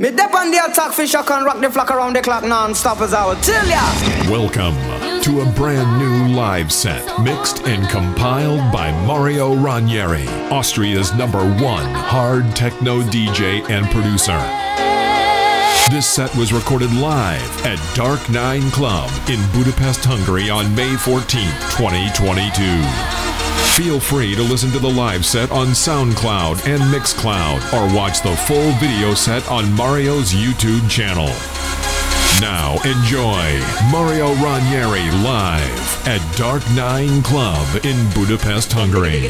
Me dep on the attack fish, I can rock the flock around the clock non-stop as I will tell ya. Welcome to a brand new live set mixed and compiled by Mario Ranieri, Austria's number one hard techno DJ and producer. This set was recorded live at Dark Nine Club in Budapest, Hungary on May 14, 2022. Feel free to listen to the live set on SoundCloud and Mixcloud or watch the full video set on Mario's YouTube channel. Now enjoy Mario Ranieri live at Dark Nine Club in Budapest, Hungary.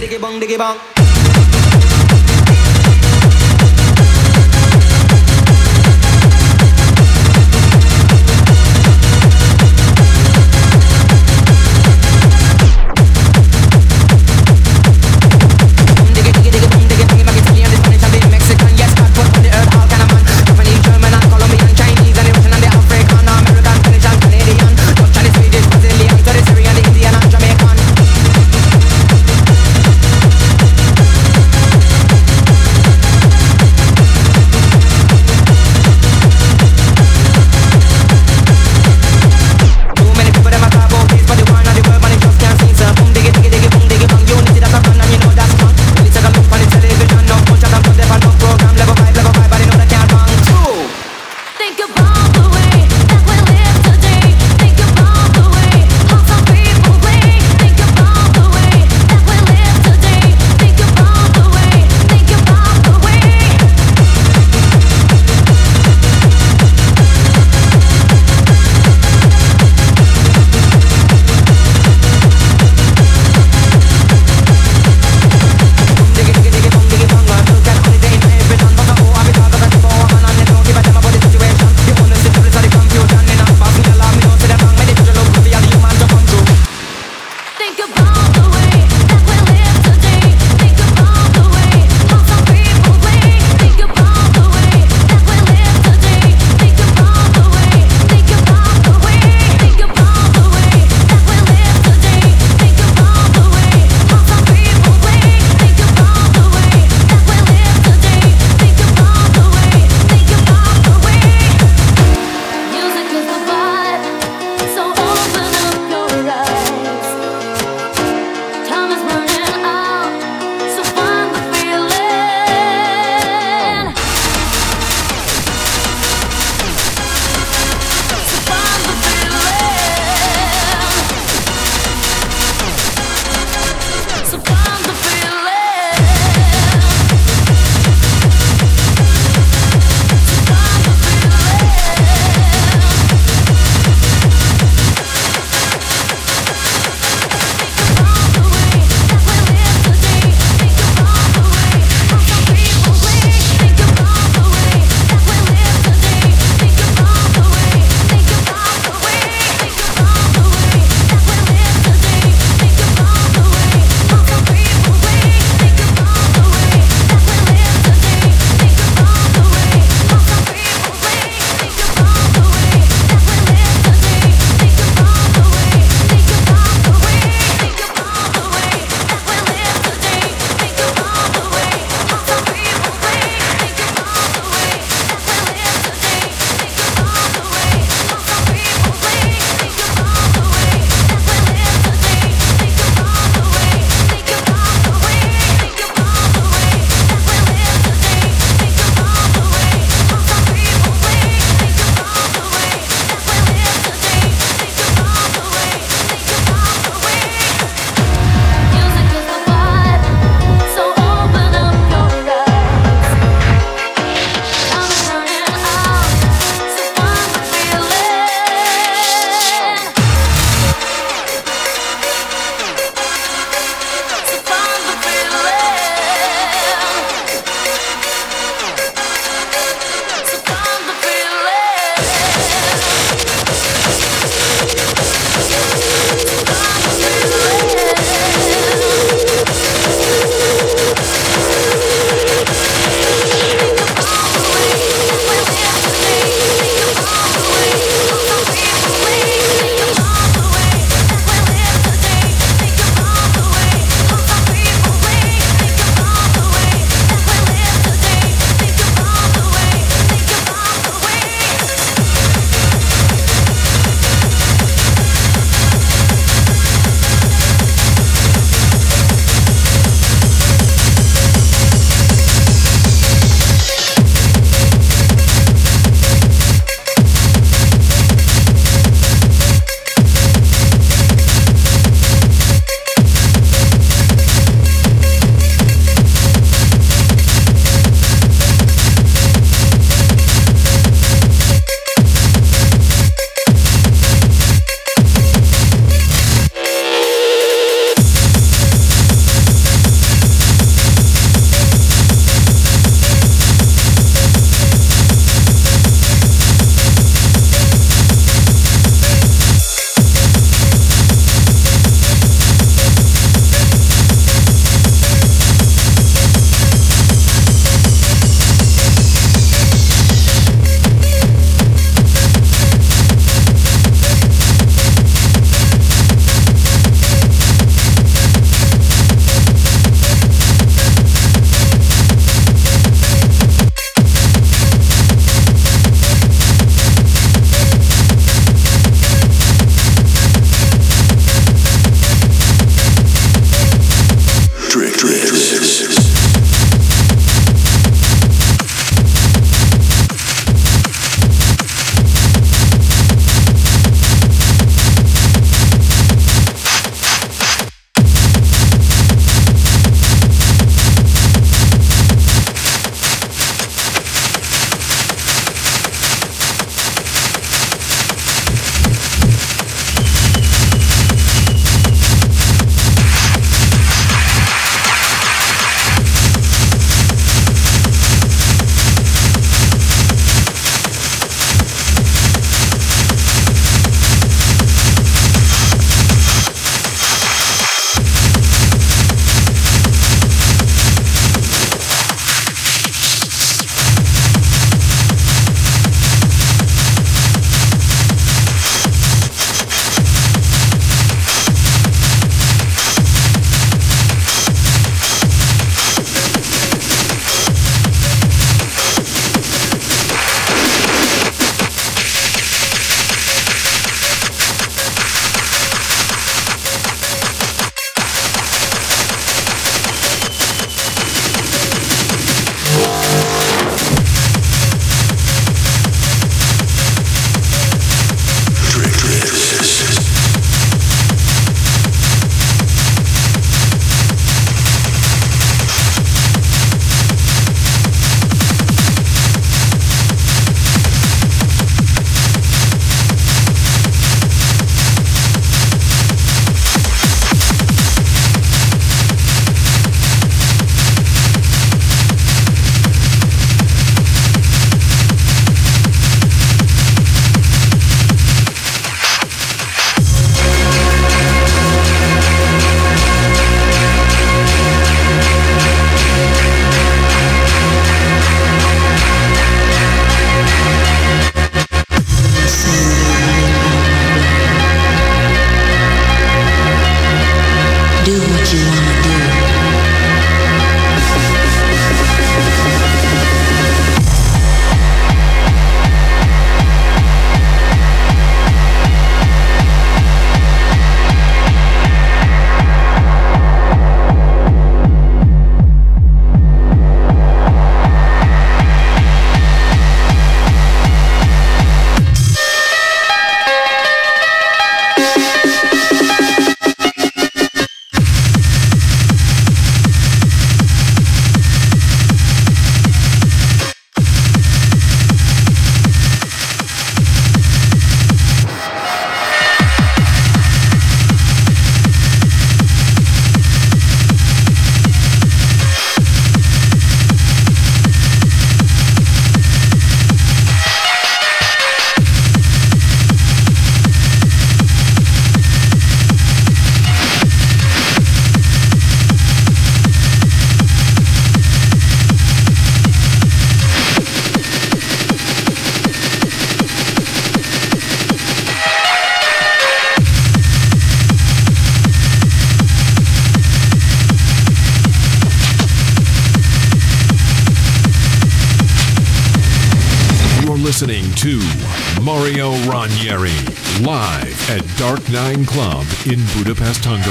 Budapest, Hungary.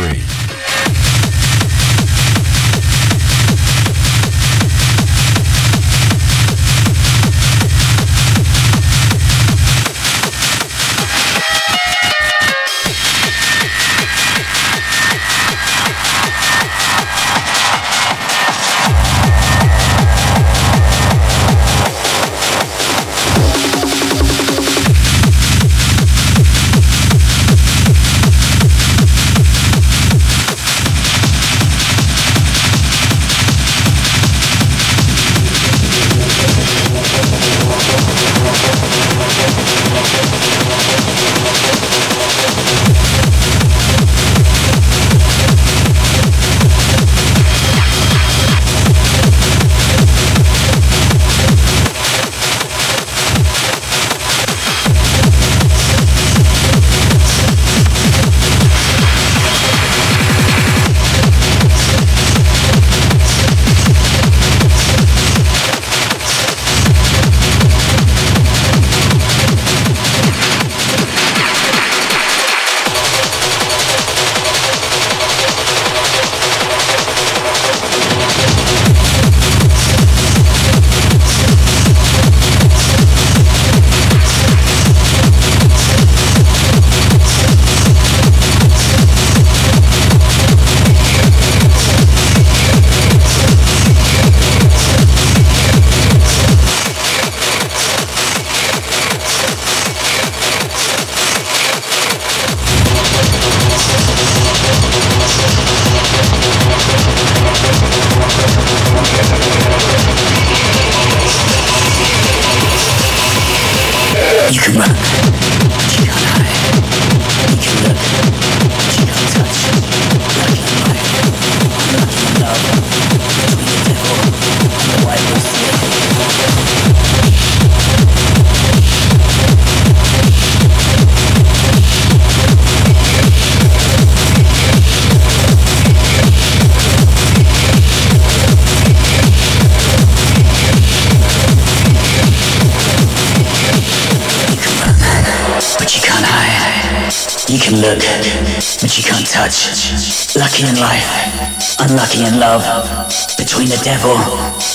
Devil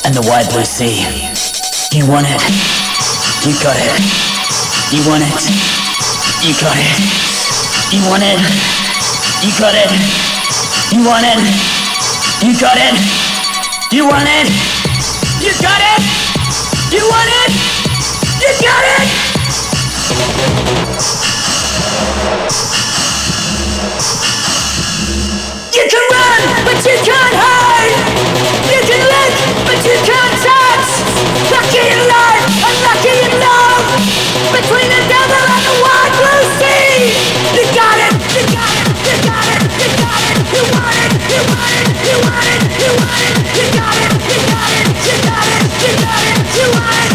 and the wide blue sea. You want it, you got it. You want it, you got it. You want it, you got it. You want it, you got it. You want it, you got it. You want it, you got it. You can run, but you can't hide. You can you want it, you want it, you want it, you want it. You got it, you got it, you got it, you got it. You want it,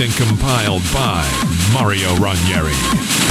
and compiled by Mario Ranieri.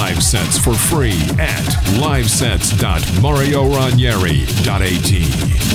Live sets for free at livesets.marioranieri.at.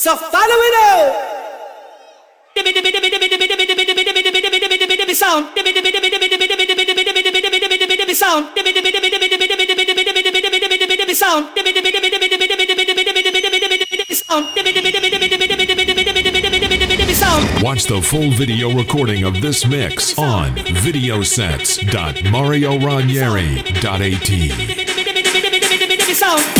So follow it up. Watch the full video recording of this mix on videosets.marioranieri.at. Sound.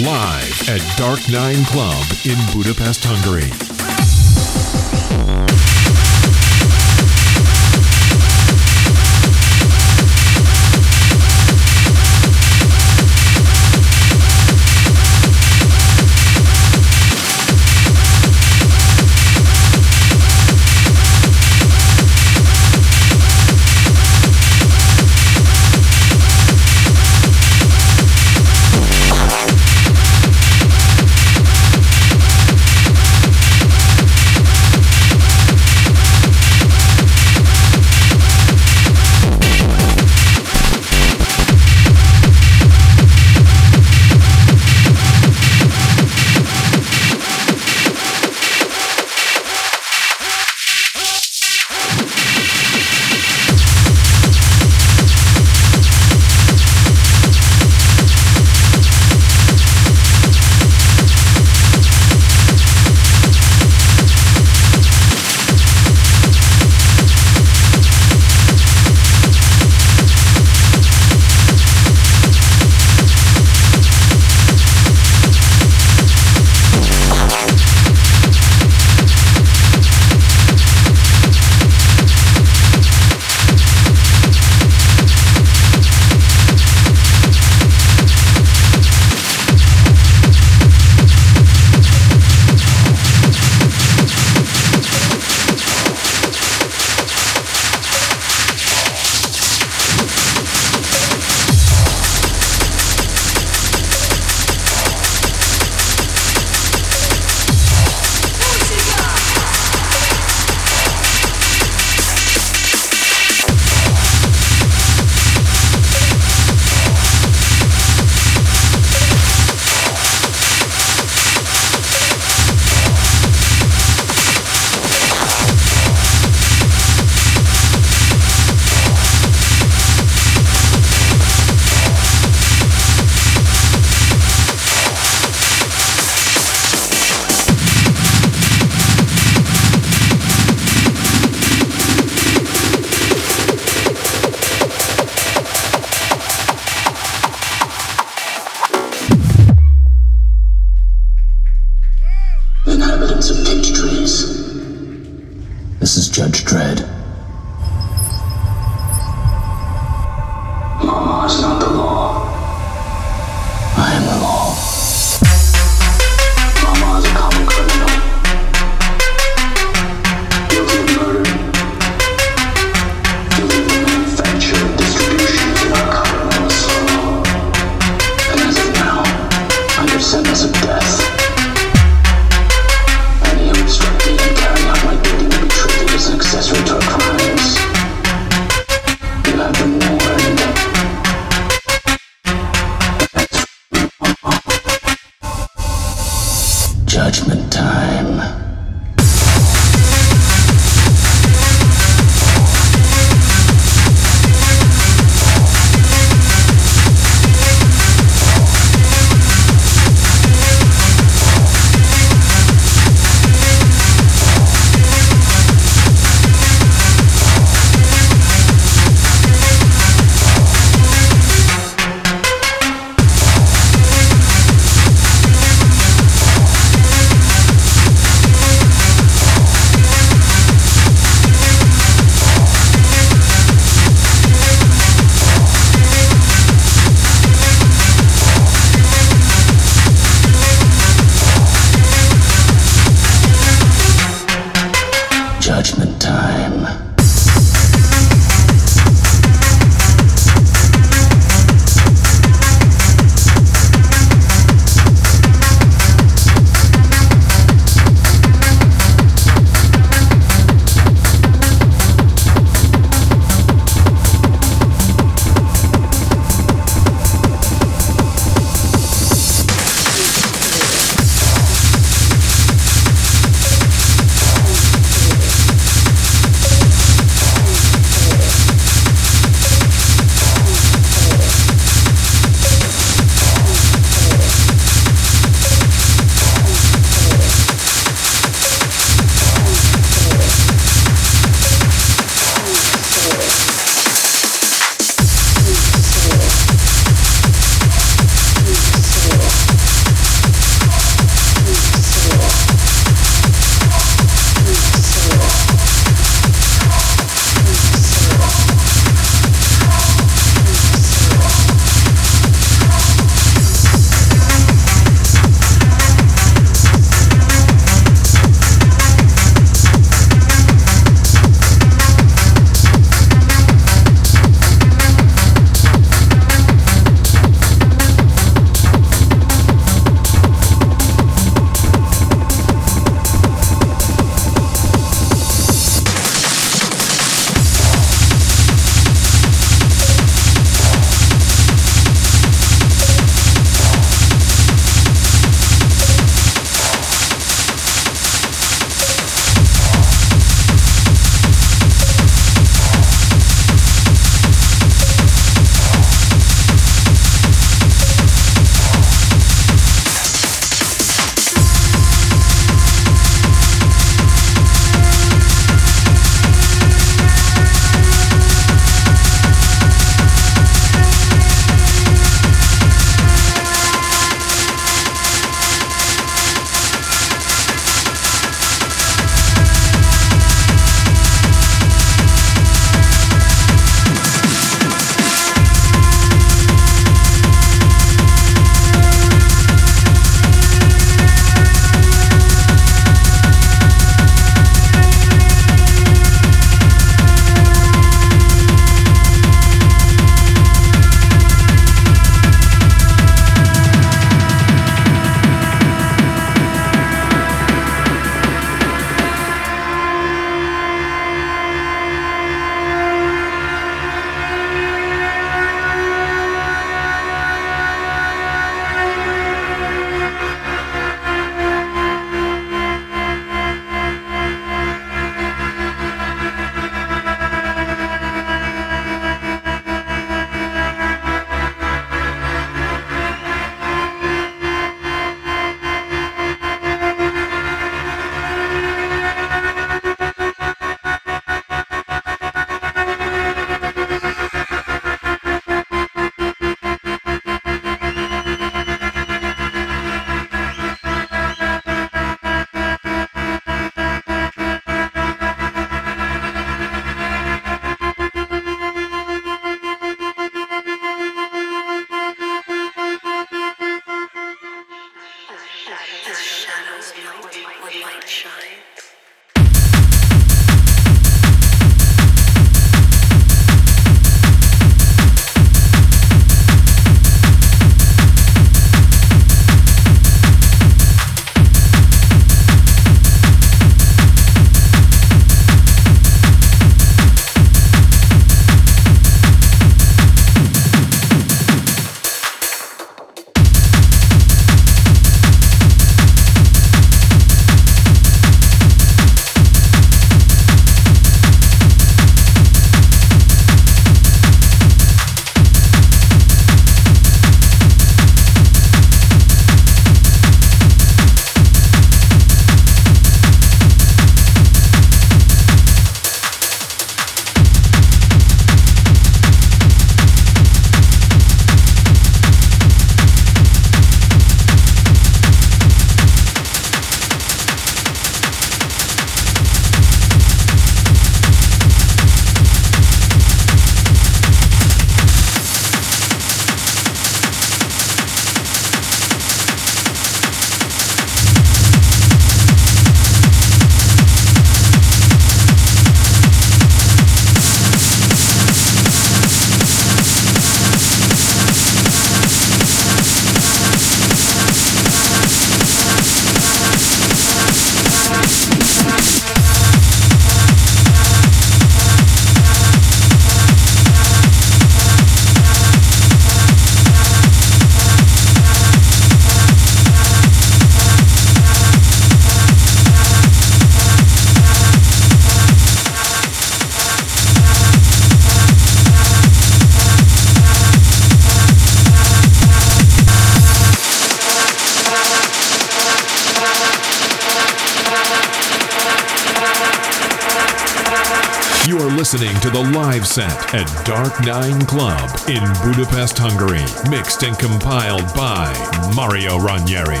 set at Dark Nine Club in Budapest, Hungary. Mixed and compiled by Mario Ranieri.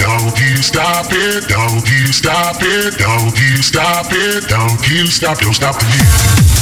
Don't you stop it, don't you stop it, don't you stop it, don't you stop, don't stop the music.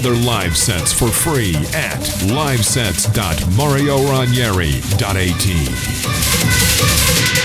Other live sets for free at livesets.marioranieri.at.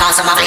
Cause my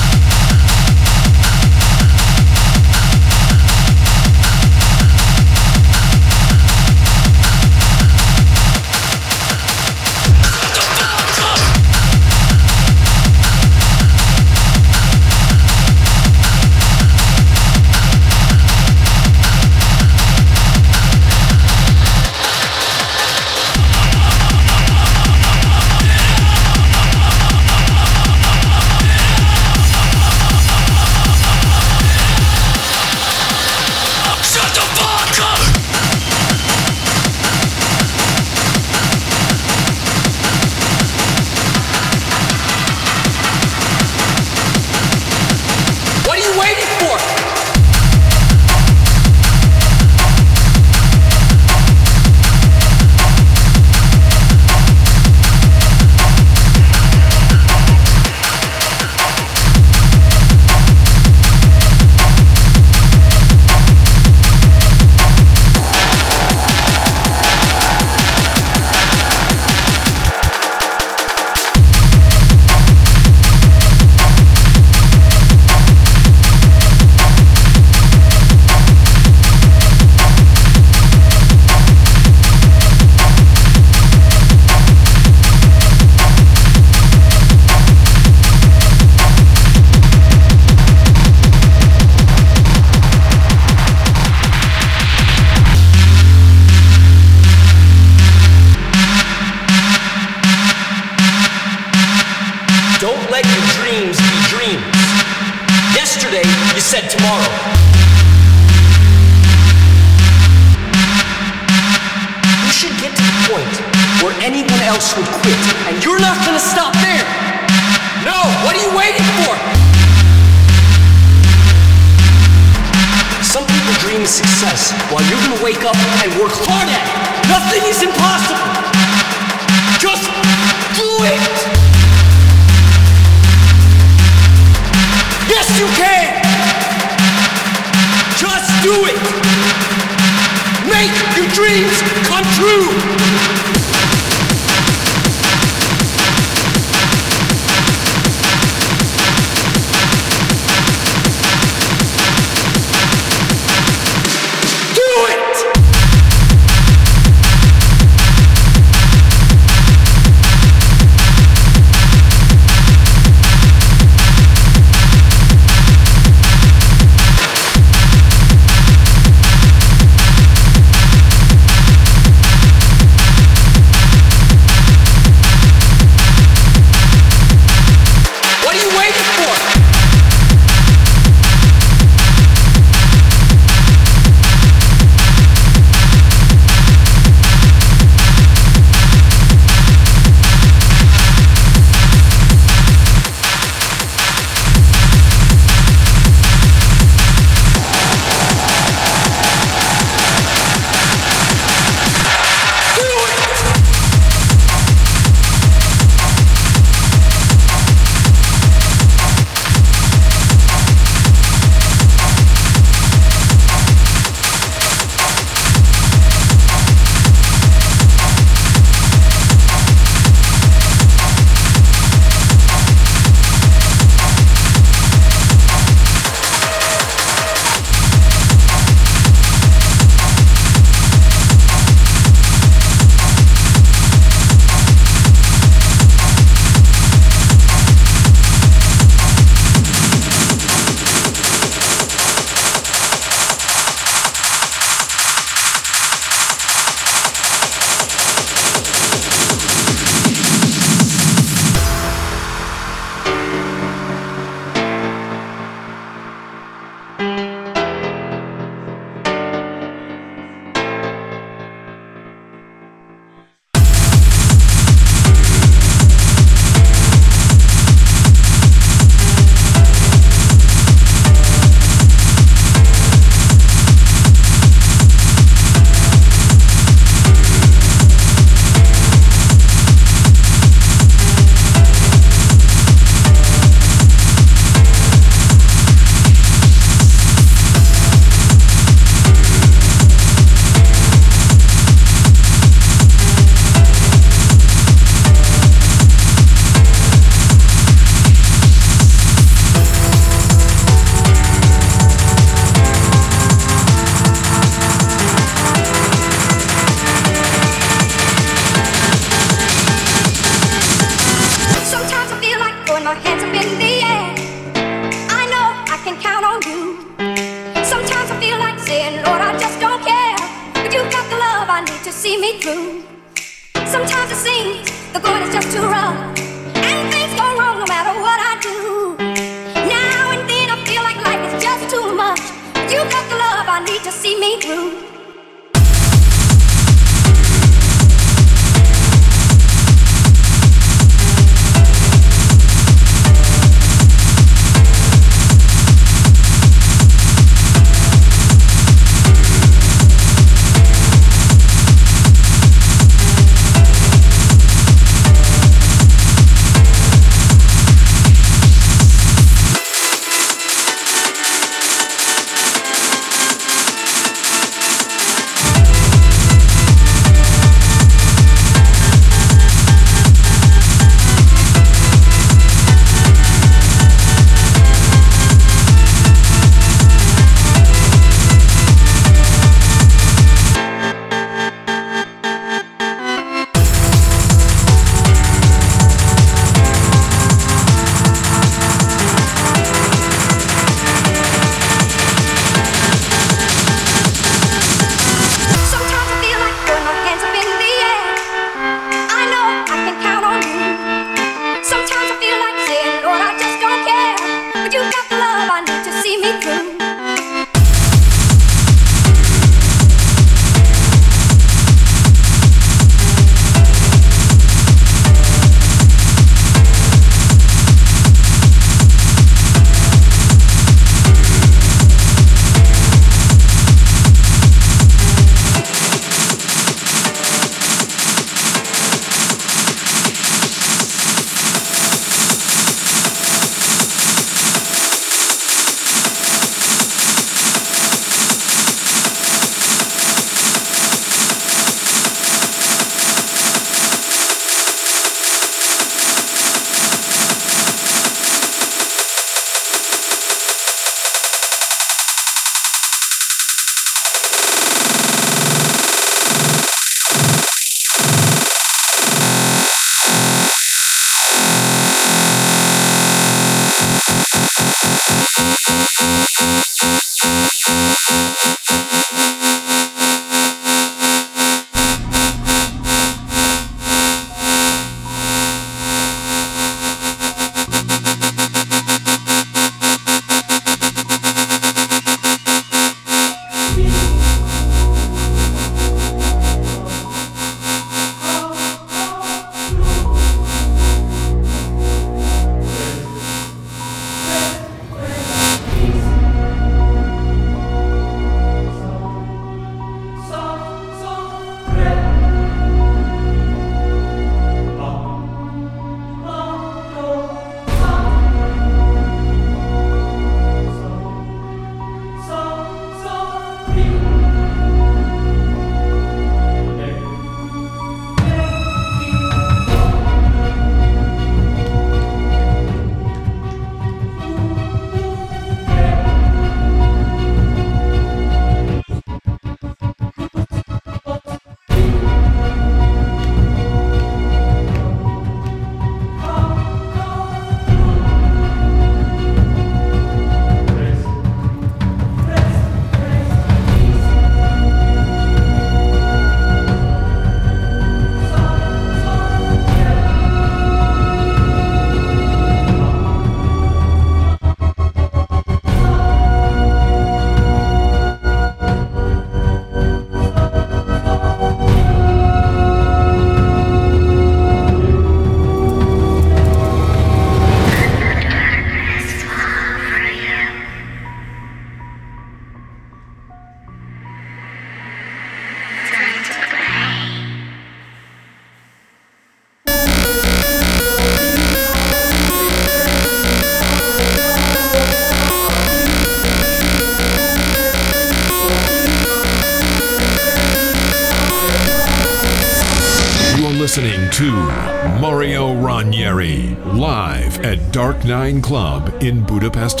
Nine Club in Budapest,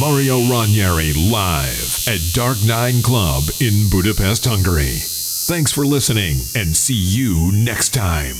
Mario Ranieri live at Dark Nine Club in Budapest, Hungary. Thanks for listening and see you next time.